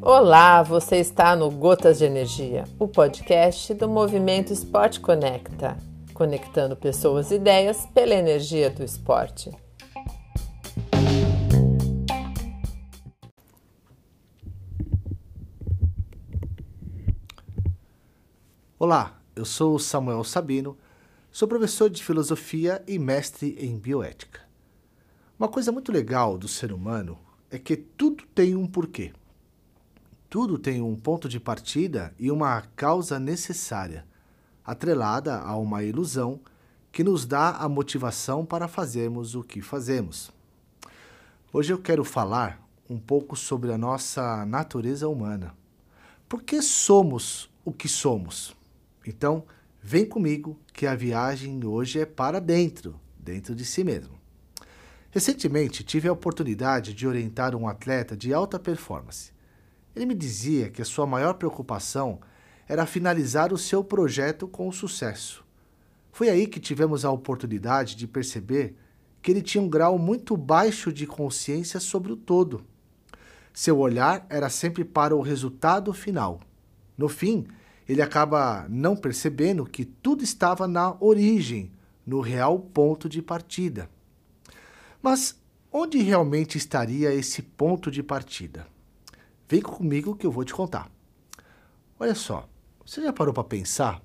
Olá, você está no Gotas de Energia, o podcast do Movimento Esporte Conecta, conectando pessoas e ideias pela energia do esporte. Olá, eu sou Samuel Sabino, sou professor de filosofia e mestre em bioética. Uma coisa muito legal do ser humano é que tudo tem um porquê. Tudo tem um ponto de partida e uma causa necessária, atrelada a uma ilusão que nos dá a motivação para fazermos o que fazemos. Hoje eu quero falar um pouco sobre a nossa natureza humana. Por que somos o que somos? Então, vem comigo que a viagem hoje é para dentro, dentro de si mesmo. Recentemente tive a oportunidade de orientar um atleta de alta performance. Ele me dizia que a sua maior preocupação era finalizar o seu projeto com sucesso. Foi aí que tivemos a oportunidade de perceber que ele tinha um grau muito baixo de consciência sobre o todo. Seu olhar era sempre para o resultado final. No fim, ele acaba não percebendo que tudo estava na origem, no real ponto de partida. Mas onde realmente estaria esse ponto de partida? Vem comigo que eu vou te contar. Olha só, você já parou para pensar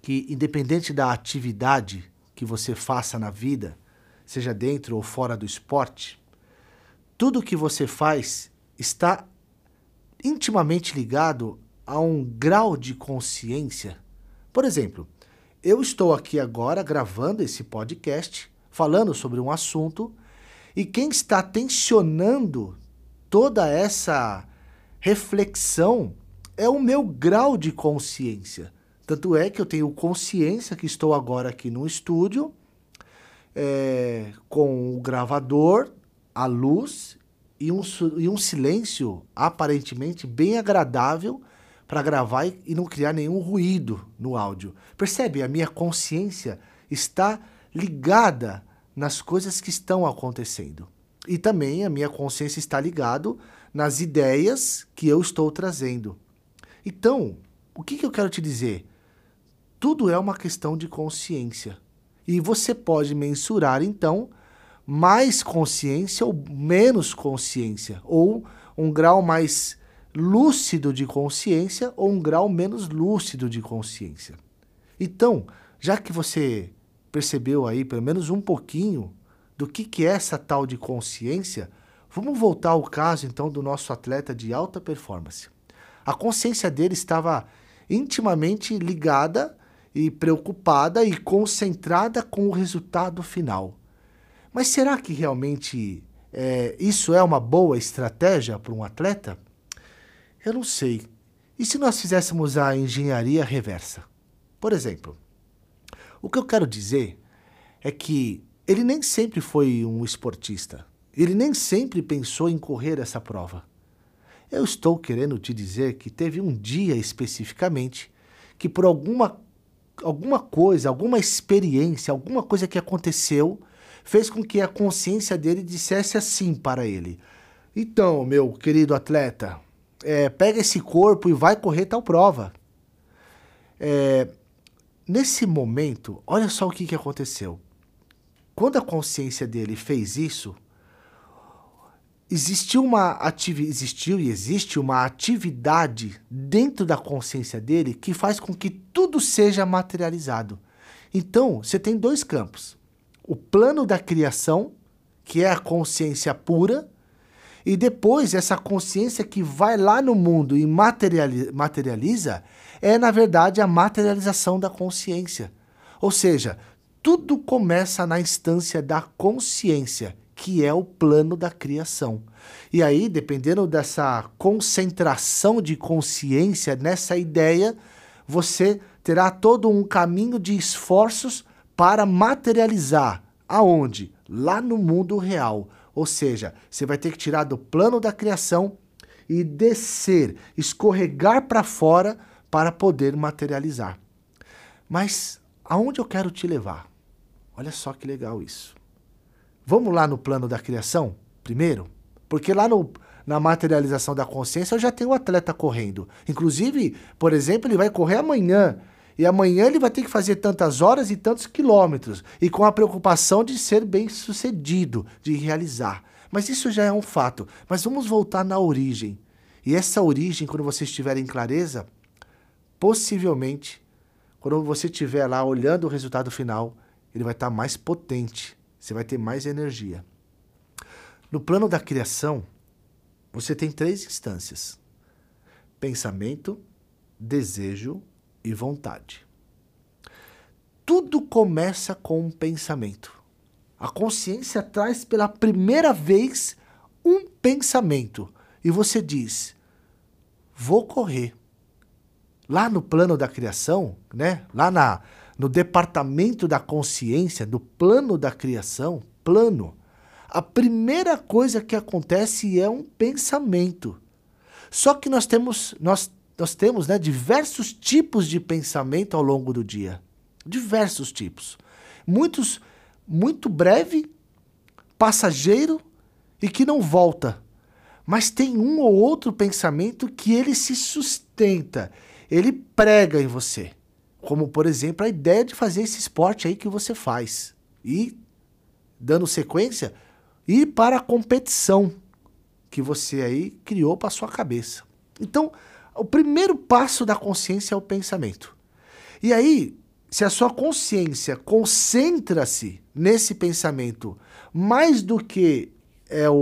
que, independente da atividade que você faça na vida, seja dentro ou fora do esporte, tudo que você faz está intimamente ligado a um grau de consciência? Por exemplo, eu estou aqui agora gravando esse podcast, falando sobre um assunto, e quem está tensionando toda essa reflexão é o meu grau de consciência. Tanto é que eu tenho consciência que estou agora aqui no estúdio, é, com o gravador, a luz e um, e um silêncio aparentemente bem agradável para gravar e, e não criar nenhum ruído no áudio. Percebe? A minha consciência está ligada nas coisas que estão acontecendo. E também a minha consciência está ligado nas ideias que eu estou trazendo. Então, o que, que eu quero te dizer? Tudo é uma questão de consciência. E você pode mensurar, então, mais consciência ou menos consciência, ou um grau mais lúcido de consciência ou um grau menos lúcido de consciência. Então, já que você percebeu aí pelo menos um pouquinho do que, que é essa tal de consciência, Vamos voltar ao caso então do nosso atleta de alta performance. A consciência dele estava intimamente ligada e preocupada e concentrada com o resultado final. Mas será que realmente é, isso é uma boa estratégia para um atleta? Eu não sei. E se nós fizéssemos a engenharia reversa? Por exemplo, o que eu quero dizer é que ele nem sempre foi um esportista. Ele nem sempre pensou em correr essa prova. Eu estou querendo te dizer que teve um dia especificamente que, por alguma, alguma coisa, alguma experiência, alguma coisa que aconteceu, fez com que a consciência dele dissesse assim para ele: Então, meu querido atleta, é, pega esse corpo e vai correr tal prova. É, nesse momento, olha só o que, que aconteceu. Quando a consciência dele fez isso, existiu uma atividade, existiu e existe uma atividade dentro da consciência dele que faz com que tudo seja materializado. Então, você tem dois campos. O plano da criação, que é a consciência pura, e depois essa consciência que vai lá no mundo e materializa, é na verdade a materialização da consciência. Ou seja, tudo começa na instância da consciência que é o plano da criação. E aí, dependendo dessa concentração de consciência nessa ideia, você terá todo um caminho de esforços para materializar aonde? Lá no mundo real. Ou seja, você vai ter que tirar do plano da criação e descer, escorregar para fora para poder materializar. Mas aonde eu quero te levar? Olha só que legal isso. Vamos lá no plano da criação, primeiro? Porque lá no, na materialização da consciência eu já tenho o um atleta correndo. Inclusive, por exemplo, ele vai correr amanhã. E amanhã ele vai ter que fazer tantas horas e tantos quilômetros. E com a preocupação de ser bem sucedido, de realizar. Mas isso já é um fato. Mas vamos voltar na origem. E essa origem, quando você estiver em clareza, possivelmente, quando você estiver lá olhando o resultado final, ele vai estar mais potente. Você vai ter mais energia. No plano da criação, você tem três instâncias: pensamento, desejo e vontade. Tudo começa com um pensamento. A consciência traz pela primeira vez um pensamento e você diz: vou correr. Lá no plano da criação, né? Lá na, no departamento da consciência, do plano da criação, plano, a primeira coisa que acontece é um pensamento. Só que nós temos, nós, nós temos né, diversos tipos de pensamento ao longo do dia. Diversos tipos. Muitos muito breve, passageiro e que não volta. Mas tem um ou outro pensamento que ele se sustenta, ele prega em você. Como, por exemplo, a ideia de fazer esse esporte aí que você faz. E, dando sequência, ir para a competição que você aí criou para sua cabeça. Então, o primeiro passo da consciência é o pensamento. E aí, se a sua consciência concentra-se nesse pensamento mais do que é o,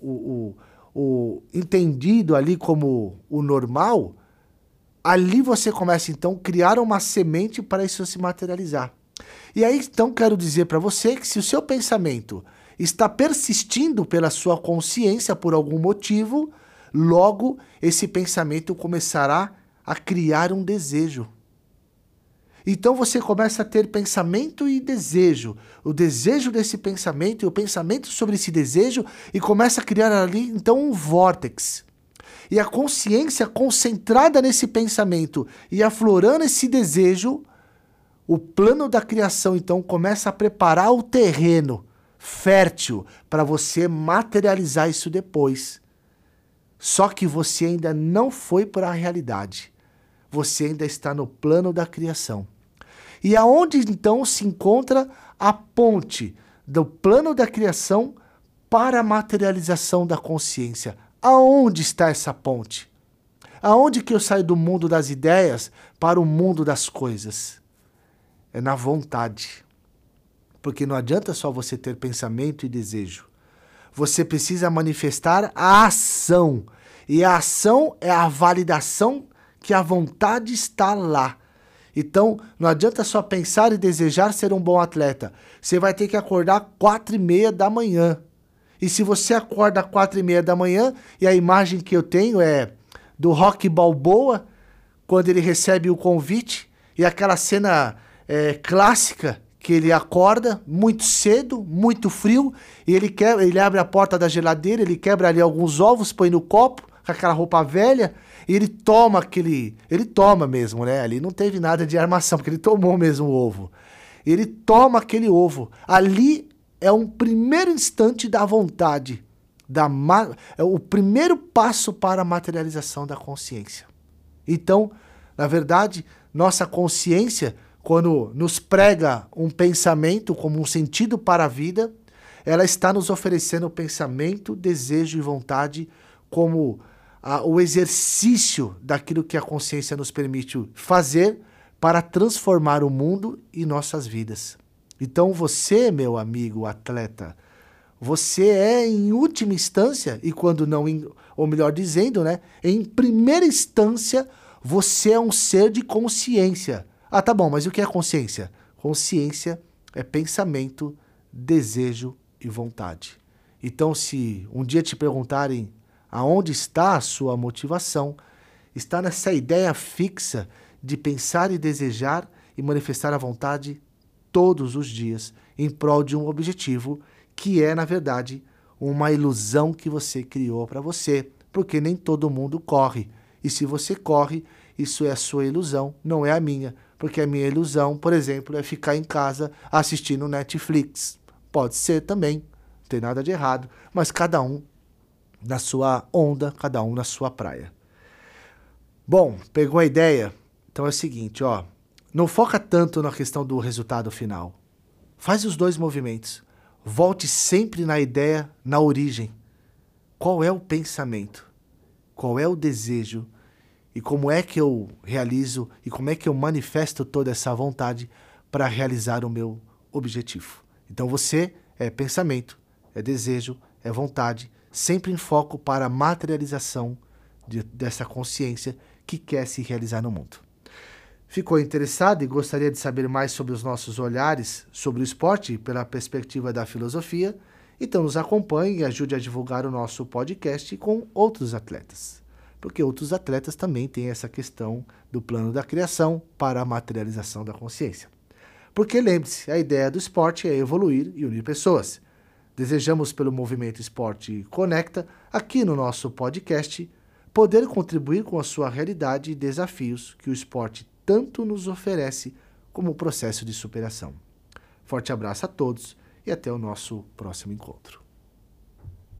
o, o, o entendido ali como o normal, ali você começa então a criar uma semente para isso se materializar. E aí então quero dizer para você que se o seu pensamento está persistindo pela sua consciência por algum motivo, logo esse pensamento começará a criar um desejo. Então você começa a ter pensamento e desejo, o desejo desse pensamento e o pensamento sobre esse desejo e começa a criar ali então um vórtex. E a consciência concentrada nesse pensamento e aflorando esse desejo, o plano da criação então começa a preparar o terreno fértil para você materializar isso depois. Só que você ainda não foi para a realidade. Você ainda está no plano da criação. E aonde então se encontra a ponte do plano da criação para a materialização da consciência? Aonde está essa ponte? Aonde que eu saio do mundo das ideias para o mundo das coisas? É na vontade. Porque não adianta só você ter pensamento e desejo. Você precisa manifestar a ação. E a ação é a validação que a vontade está lá. Então, não adianta só pensar e desejar ser um bom atleta. Você vai ter que acordar quatro e meia da manhã. E se você acorda quatro e meia da manhã, e a imagem que eu tenho é do Rock Balboa, quando ele recebe o convite, e aquela cena é, clássica que ele acorda muito cedo, muito frio, e ele, quebra, ele abre a porta da geladeira, ele quebra ali alguns ovos, põe no copo, com aquela roupa velha, e ele toma aquele. Ele toma mesmo, né? Ali não teve nada de armação, porque ele tomou mesmo o ovo. Ele toma aquele ovo. Ali é um primeiro instante da vontade. Da é o primeiro passo para a materialização da consciência. Então, na verdade, nossa consciência quando nos prega um pensamento como um sentido para a vida, ela está nos oferecendo pensamento, desejo e vontade como a, o exercício daquilo que a consciência nos permite fazer para transformar o mundo e nossas vidas. Então você, meu amigo atleta, você é em última instância, e quando não, em, ou melhor dizendo, né, em primeira instância, você é um ser de consciência ah, tá bom, mas o que é consciência? Consciência é pensamento, desejo e vontade. Então, se um dia te perguntarem aonde está a sua motivação, está nessa ideia fixa de pensar e desejar e manifestar a vontade todos os dias em prol de um objetivo que é, na verdade, uma ilusão que você criou para você, porque nem todo mundo corre. E se você corre, isso é a sua ilusão, não é a minha, porque a minha ilusão, por exemplo, é ficar em casa assistindo Netflix. Pode ser também, tem nada de errado, mas cada um na sua onda, cada um na sua praia. Bom, pegou a ideia? Então é o seguinte, ó, não foca tanto na questão do resultado final. Faz os dois movimentos. Volte sempre na ideia, na origem. Qual é o pensamento? Qual é o desejo? E como é que eu realizo e como é que eu manifesto toda essa vontade para realizar o meu objetivo? Então você é pensamento, é desejo, é vontade, sempre em foco para a materialização de, dessa consciência que quer se realizar no mundo. Ficou interessado e gostaria de saber mais sobre os nossos olhares sobre o esporte pela perspectiva da filosofia? Então nos acompanhe e ajude a divulgar o nosso podcast com outros atletas. Porque outros atletas também têm essa questão do plano da criação para a materialização da consciência. Porque lembre-se, a ideia do esporte é evoluir e unir pessoas. Desejamos, pelo movimento Esporte Conecta, aqui no nosso podcast, poder contribuir com a sua realidade e desafios que o esporte tanto nos oferece como processo de superação. Forte abraço a todos e até o nosso próximo encontro.